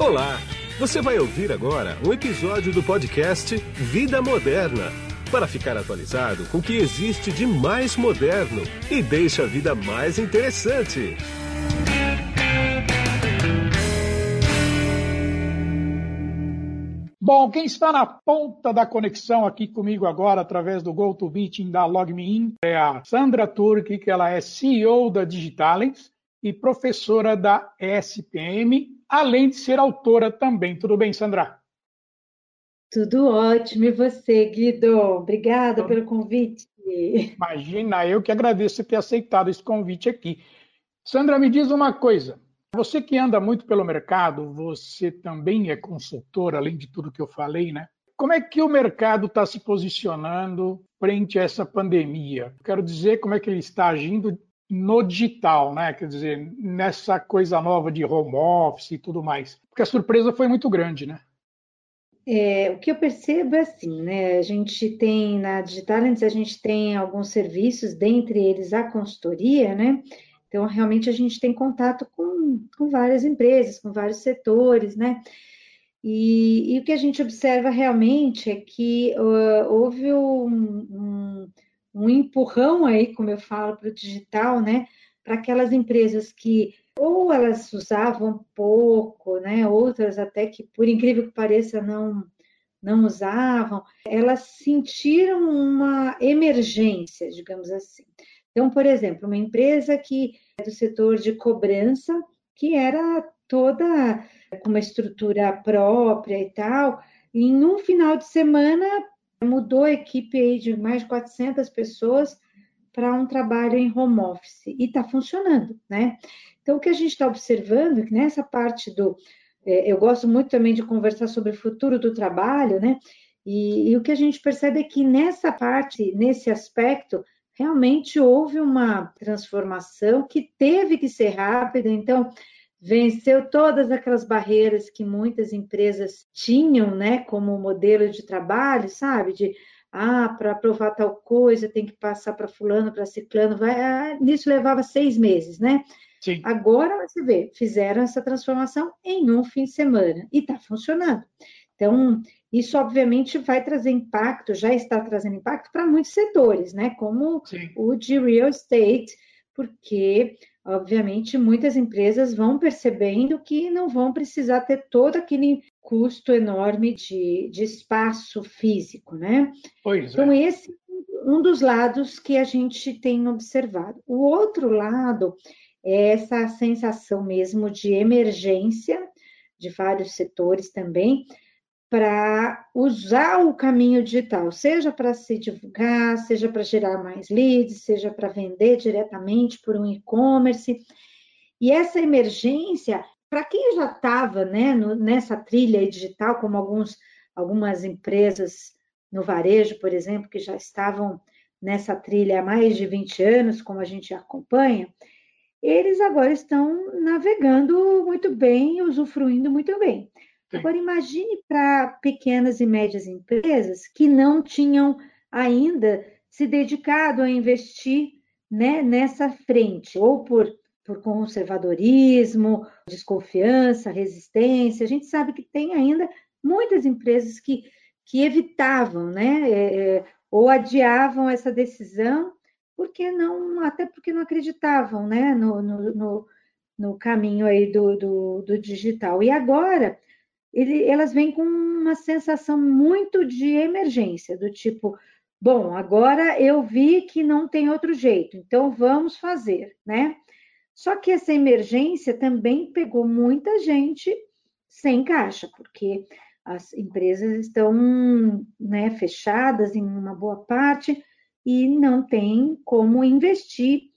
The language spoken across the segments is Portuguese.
Olá! Você vai ouvir agora um episódio do podcast Vida Moderna para ficar atualizado com o que existe de mais moderno e deixa a vida mais interessante. Bom, quem está na ponta da conexão aqui comigo agora, através do GoToMeeting da LogMeIn, é a Sandra Turk, que ela é CEO da Digitalents e professora da SPM, além de ser autora também. Tudo bem, Sandra? Tudo ótimo. E você, Guido? Obrigada pelo convite. Imagina, eu que agradeço ter aceitado esse convite aqui. Sandra, me diz uma coisa. Você que anda muito pelo mercado, você também é consultor, além de tudo que eu falei, né? Como é que o mercado está se posicionando frente a essa pandemia? Quero dizer, como é que ele está agindo no digital, né? Quer dizer, nessa coisa nova de home office e tudo mais. Porque a surpresa foi muito grande, né? É, o que eu percebo é assim, né? A gente tem na Digitalents, a gente tem alguns serviços, dentre eles a consultoria, né? Então, realmente, a gente tem contato com, com várias empresas, com vários setores, né? E, e o que a gente observa realmente é que uh, houve um, um, um, empurrão aí, como eu falo, para o digital, né? Para aquelas empresas que ou elas usavam pouco, né? Outras até que, por incrível que pareça, não não usavam, elas sentiram uma emergência, digamos assim. Então, por exemplo, uma empresa que é do setor de cobrança, que era toda com uma estrutura própria e tal, em um final de semana mudou a equipe aí de mais de 400 pessoas para um trabalho em home office e está funcionando, né? Então, o que a gente está observando é que nessa parte do. É, eu gosto muito também de conversar sobre o futuro do trabalho, né? E, e o que a gente percebe é que nessa parte, nesse aspecto, realmente houve uma transformação que teve que ser rápida, então venceu todas aquelas barreiras que muitas empresas tinham, né, como modelo de trabalho, sabe, de ah, para aprovar tal coisa tem que passar para fulano, para ciclano, vai, ah, nisso levava seis meses, né? Sim. Agora você vê, fizeram essa transformação em um fim de semana e está funcionando. Então, isso, obviamente, vai trazer impacto, já está trazendo impacto para muitos setores, né? Como Sim. o de real estate, porque, obviamente, muitas empresas vão percebendo que não vão precisar ter todo aquele custo enorme de, de espaço físico, né? Pois então, é. esse é um dos lados que a gente tem observado. O outro lado é essa sensação mesmo de emergência de vários setores também, para usar o caminho digital, seja para se divulgar, seja para gerar mais leads, seja para vender diretamente por um e-commerce. E essa emergência, para quem já estava né, nessa trilha digital, como alguns, algumas empresas no varejo, por exemplo, que já estavam nessa trilha há mais de 20 anos, como a gente acompanha, eles agora estão navegando muito bem, usufruindo muito bem. Agora, imagine para pequenas e médias empresas que não tinham ainda se dedicado a investir né, nessa frente, ou por, por conservadorismo, desconfiança, resistência. A gente sabe que tem ainda muitas empresas que, que evitavam, né, é, é ou adiavam essa decisão, porque não, até porque não acreditavam né, no, no, no, no caminho aí do, do, do digital. E agora ele, elas vêm com uma sensação muito de emergência, do tipo, bom, agora eu vi que não tem outro jeito, então vamos fazer, né? Só que essa emergência também pegou muita gente sem caixa, porque as empresas estão né, fechadas em uma boa parte e não tem como investir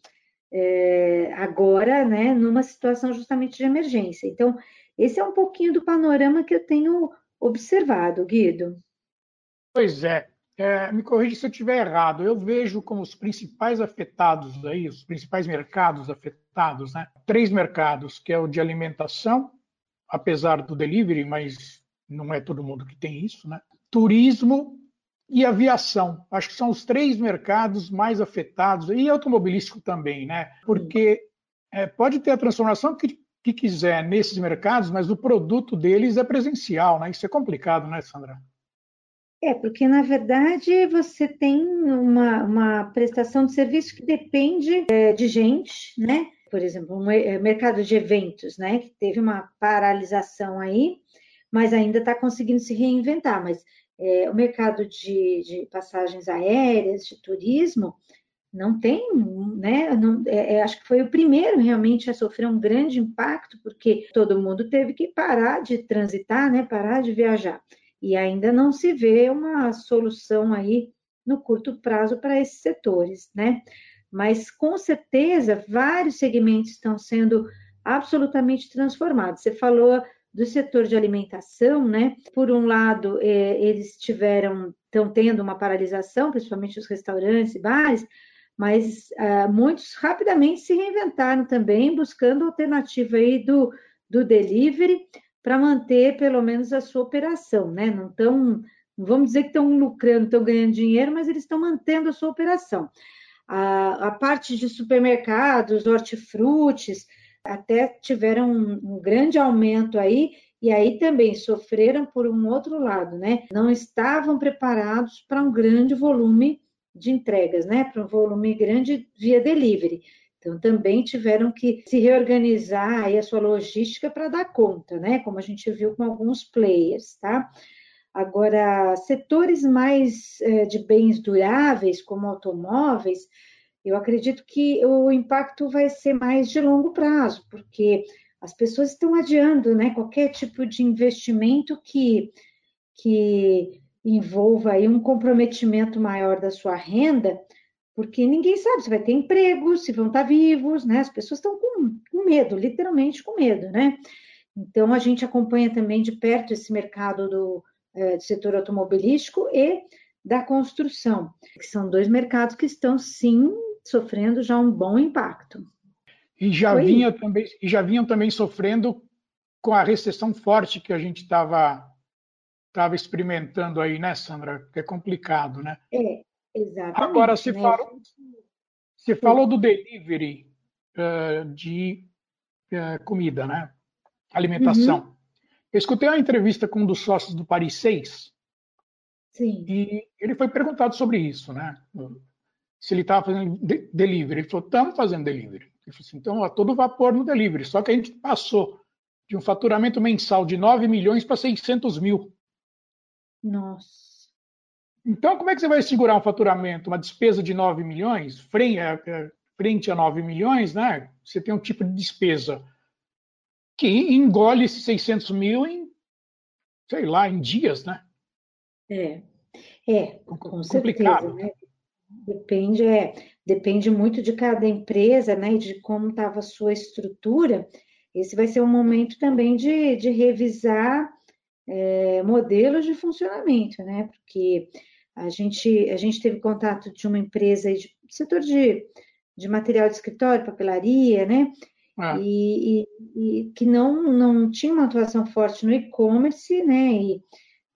é, agora, né, numa situação justamente de emergência. Então, esse é um pouquinho do panorama que eu tenho observado, Guido. Pois é. é me corrija se eu estiver errado. Eu vejo como os principais afetados aí, os principais mercados afetados, né? Três mercados, que é o de alimentação, apesar do delivery, mas não é todo mundo que tem isso, né? Turismo e aviação. Acho que são os três mercados mais afetados, e automobilístico também, né? Porque é, pode ter a transformação que que quiser nesses mercados, mas o produto deles é presencial, né? Isso é complicado, né, Sandra? É, porque na verdade você tem uma, uma prestação de serviço que depende é, de gente, né? Por exemplo, um é, mercado de eventos, né? Que teve uma paralisação aí, mas ainda está conseguindo se reinventar. Mas é, o mercado de, de, passagens aéreas, de turismo, não tem, né? Não, é, é, acho que foi o primeiro realmente a sofrer um grande impacto, porque todo mundo teve que parar de transitar, né? Parar de viajar e ainda não se vê uma solução aí no curto prazo para esses setores, né? Mas com certeza vários segmentos estão sendo absolutamente transformados. Você falou do setor de alimentação, né? Por um lado, é, eles tiveram, estão tendo uma paralisação, principalmente os restaurantes e bares, mas ah, muitos rapidamente se reinventaram também, buscando alternativa aí do, do delivery, para manter pelo menos a sua operação, né? Não estão, vamos dizer que estão lucrando, estão ganhando dinheiro, mas eles estão mantendo a sua operação. A, a parte de supermercados, hortifrutis, até tiveram um, um grande aumento aí, e aí também sofreram por um outro lado, né? Não estavam preparados para um grande volume de entregas, né? Para um volume grande via delivery. Então, também tiveram que se reorganizar aí a sua logística para dar conta, né? Como a gente viu com alguns players, tá? Agora, setores mais é, de bens duráveis, como automóveis, eu acredito que o impacto vai ser mais de longo prazo, porque as pessoas estão adiando, né? Qualquer tipo de investimento que, que envolva aí um comprometimento maior da sua renda, porque ninguém sabe se vai ter emprego, se vão estar vivos, né? As pessoas estão com, com medo, literalmente com medo, né? Então, a gente acompanha também de perto esse mercado do, é, do setor automobilístico e da construção, que são dois mercados que estão, sim, sofrendo já um bom impacto. E já, vinha também, e já vinham também sofrendo com a recessão forte que a gente estava tava experimentando aí, né, Sandra? Que é complicado, né? É, Exatamente. Agora, se, né? falou, se falou do delivery uh, de uh, comida, né? Alimentação. Uhum. Eu escutei uma entrevista com um dos sócios do Paris 6. Sim. E ele foi perguntado sobre isso, né? Se ele estava fazendo de delivery. Ele falou: estamos fazendo delivery. Ele falou assim: então, a todo vapor no delivery. Só que a gente passou de um faturamento mensal de 9 milhões para 600 mil. Nossa. Então, como é que você vai segurar um faturamento, uma despesa de 9 milhões, é, frente a 9 milhões, né? Você tem um tipo de despesa que engole esses 600 mil em, sei lá, em dias, né? É, é, com certeza, né? Depende, é, depende muito de cada empresa, né, e de como estava a sua estrutura. Esse vai ser um momento também de, de revisar é, modelos de funcionamento, né? Porque a gente, a gente teve contato de uma empresa de setor de, de material de escritório, papelaria, né? Ah. E, e, e, que não, não tinha uma atuação forte no e-commerce, né? E,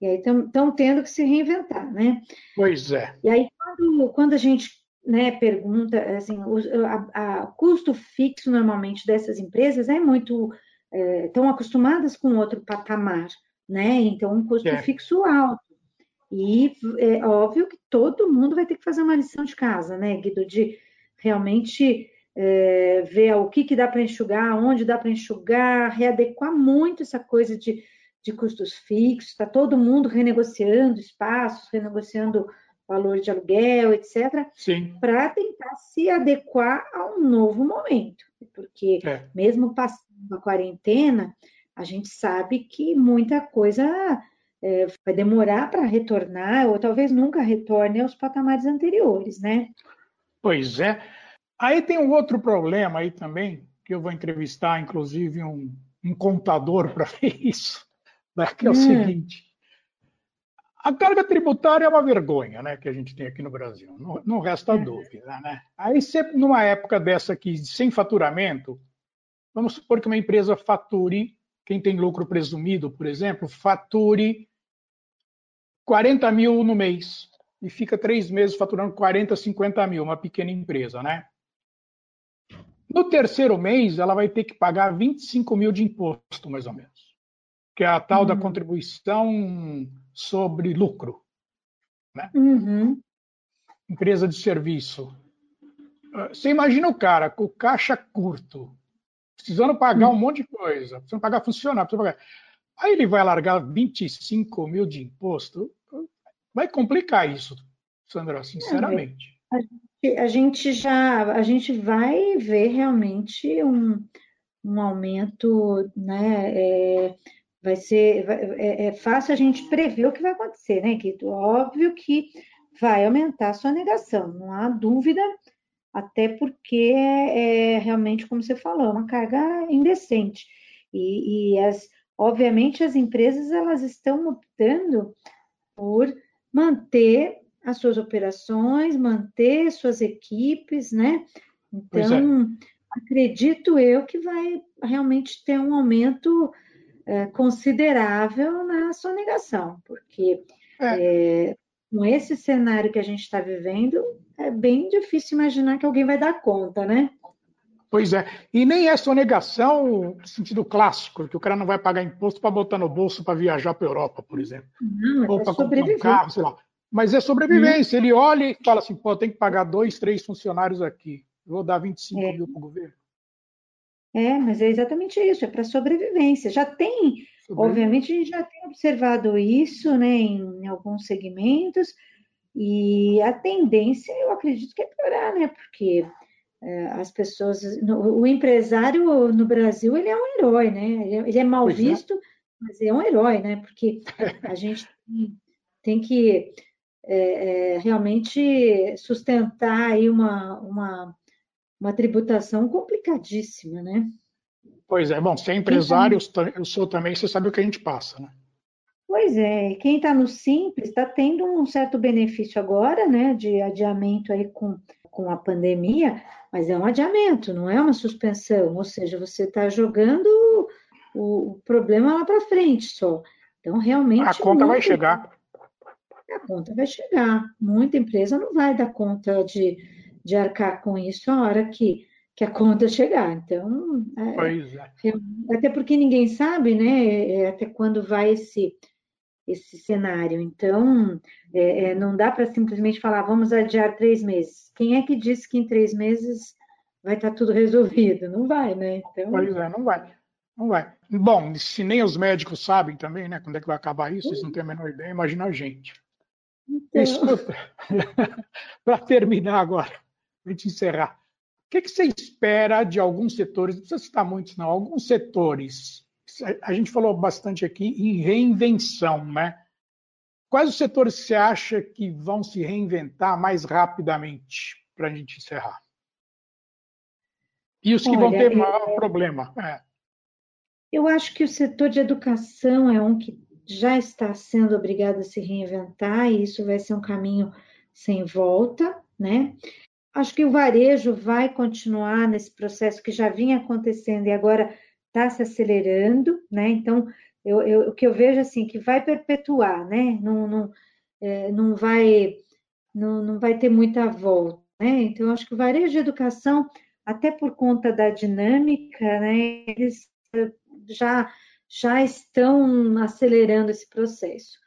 e aí estão tendo que se reinventar, né? Pois é. E aí, quando, quando a gente né, pergunta, assim, o a, a custo fixo normalmente dessas empresas é muito, estão é, acostumadas com outro patamar, né? Então, um custo é. fixo alto. E é óbvio que todo mundo vai ter que fazer uma lição de casa, né, Guido? De realmente é, ver o que, que dá para enxugar, onde dá para enxugar, readequar muito essa coisa de, de custos fixos, está todo mundo renegociando espaços, renegociando valor de aluguel, etc., para tentar se adequar a um novo momento. Porque é. mesmo passando a quarentena, a gente sabe que muita coisa é, vai demorar para retornar, ou talvez nunca retorne aos patamares anteriores, né? Pois é. Aí tem um outro problema aí também, que eu vou entrevistar, inclusive, um, um contador para ver isso, né? que é o hum. seguinte. A carga tributária é uma vergonha, né, que a gente tem aqui no Brasil. Não, não resta uhum. dúvida, né? Aí, se, numa época dessa aqui, sem faturamento, vamos supor que uma empresa fature quem tem lucro presumido, por exemplo, fature 40 mil no mês e fica três meses faturando 40, 50 mil, uma pequena empresa, né? No terceiro mês, ela vai ter que pagar 25 mil de imposto, mais ou menos, que é a tal uhum. da contribuição sobre lucro. Né? Uhum. Empresa de serviço. Ah, você imagina o cara com caixa curto, precisando pagar um uhum. monte de coisa, precisando pagar funcionário, precisando pagar. Aí ele vai largar 25 mil de imposto. Vai complicar isso, Sandra, sinceramente. É, a gente já a gente vai ver realmente um, um aumento, né? É, vai ser é, é, fácil a gente prever o que vai acontecer, né? Que óbvio que vai aumentar a sua negação, não há dúvida, até porque é realmente, como você falou, uma carga indecente. E, e as, obviamente as empresas elas estão optando por manter as suas operações, manter suas equipes, né? É. Então, é. acredito eu que vai realmente ter um aumento é, considerável na sonegação, porque é. É, com esse cenário que a gente está vivendo, é bem difícil imaginar que alguém vai dar conta, né? Pois é. E nem é sonegação no sentido clássico, que o cara não vai pagar imposto para botar no bolso para viajar para a Europa, por exemplo. Não, Ou é para comprar um carro, sei lá. Mas é sobrevivência. Hum. Ele olha e fala assim, pô, tem que pagar dois, três funcionários aqui. Vou dar 25 é. mil para o governo. É, mas é exatamente isso, é para sobrevivência. Já tem, obviamente, a gente já tem observado isso né, em alguns segmentos, e a tendência, eu acredito que é piorar, né? Porque é, as pessoas, o empresário no Brasil, ele é um herói, né? Ele é, é mal pois é. visto, é. mas é um herói, né? Porque a gente tem que é, é, realmente sustentar aí uma, uma, uma tributação complicadíssima, né? Pois é, bom, ser empresário, eu sou também, você sabe o que a gente passa, né? Pois é, quem está no Simples está tendo um certo benefício agora, né, de adiamento aí com, com a pandemia, mas é um adiamento, não é uma suspensão, ou seja, você está jogando o, o, problema lá para frente só. Então, realmente. A conta vai chegar. A conta vai chegar. Muita empresa não vai dar conta de, de arcar com isso a hora que, que a conta chegar. Então, é, é. até porque ninguém sabe, né, é, até quando vai esse esse cenário. Então, é, é não dá para simplesmente falar, vamos adiar três meses. Quem é que disse que em três meses vai estar tá tudo resolvido? Não vai, né? Então... Pois é, não vai. Não vai. Bom, se nem os médicos sabem também, né? Quando é que vai acabar isso, eles não têm a menor ideia, imagina a gente. Então... para terminar agora, para a gente encerrar, o que, que você espera de alguns setores, não precisa citar muitos, não, alguns setores a gente falou bastante aqui em reinvenção, né? Quais os setores você acha que vão se reinventar mais rapidamente para a gente encerrar? E os que Olha, vão ter maior problema? É. Eu acho que o setor de educação é um que já está sendo obrigado a se reinventar e isso vai ser um caminho sem volta, né? Acho que o varejo vai continuar nesse processo que já vinha acontecendo e agora está se acelerando, né? Então, eu, eu, o que eu vejo assim que vai perpetuar, né? Não, não, é, não vai não, não vai ter muita volta, né? Então, acho que o varejo de educação, até por conta da dinâmica, né? Eles é, já já estão acelerando esse processo.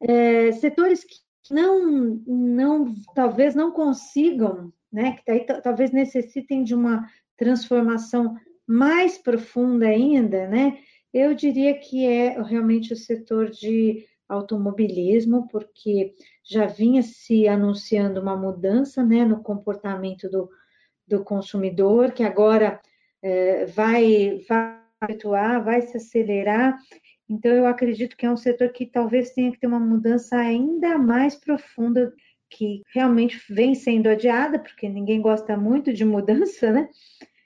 É, setores que não, não, talvez não consigam, né? Que daí, talvez necessitem de uma transformação mais profunda ainda, né? Eu diria que é realmente o setor de automobilismo, porque já vinha se anunciando uma mudança né, no comportamento do, do consumidor, que agora é, vai, vai atuar, vai se acelerar. Então, eu acredito que é um setor que talvez tenha que ter uma mudança ainda mais profunda, que realmente vem sendo adiada, porque ninguém gosta muito de mudança, né?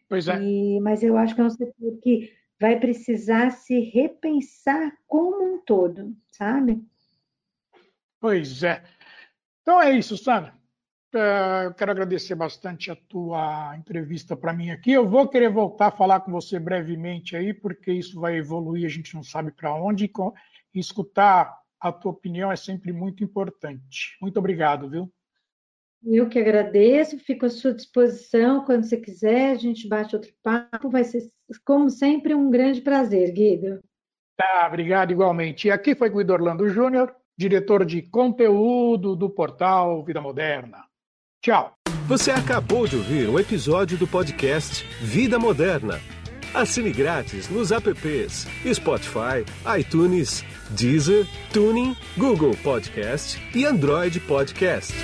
Pois é. E, mas eu acho que é um setor que vai precisar se repensar como um todo, sabe? Pois é. Então é isso, Sandra. É, eu quero agradecer bastante a tua entrevista para mim aqui. Eu vou querer voltar a falar com você brevemente aí, porque isso vai evoluir, a gente não sabe para onde. E escutar a tua opinião é sempre muito importante. Muito obrigado, viu? Eu que agradeço, fico à sua disposição quando você quiser, a gente bate outro papo, vai ser, como sempre, um grande prazer, Guido. Tá, obrigado igualmente. E aqui foi Guido Orlando Júnior, diretor de conteúdo do portal Vida Moderna. Tchau. Você acabou de ouvir um episódio do podcast Vida Moderna. Assine grátis nos apps Spotify, iTunes, Deezer, Tuning, Google Podcast e Android Podcast.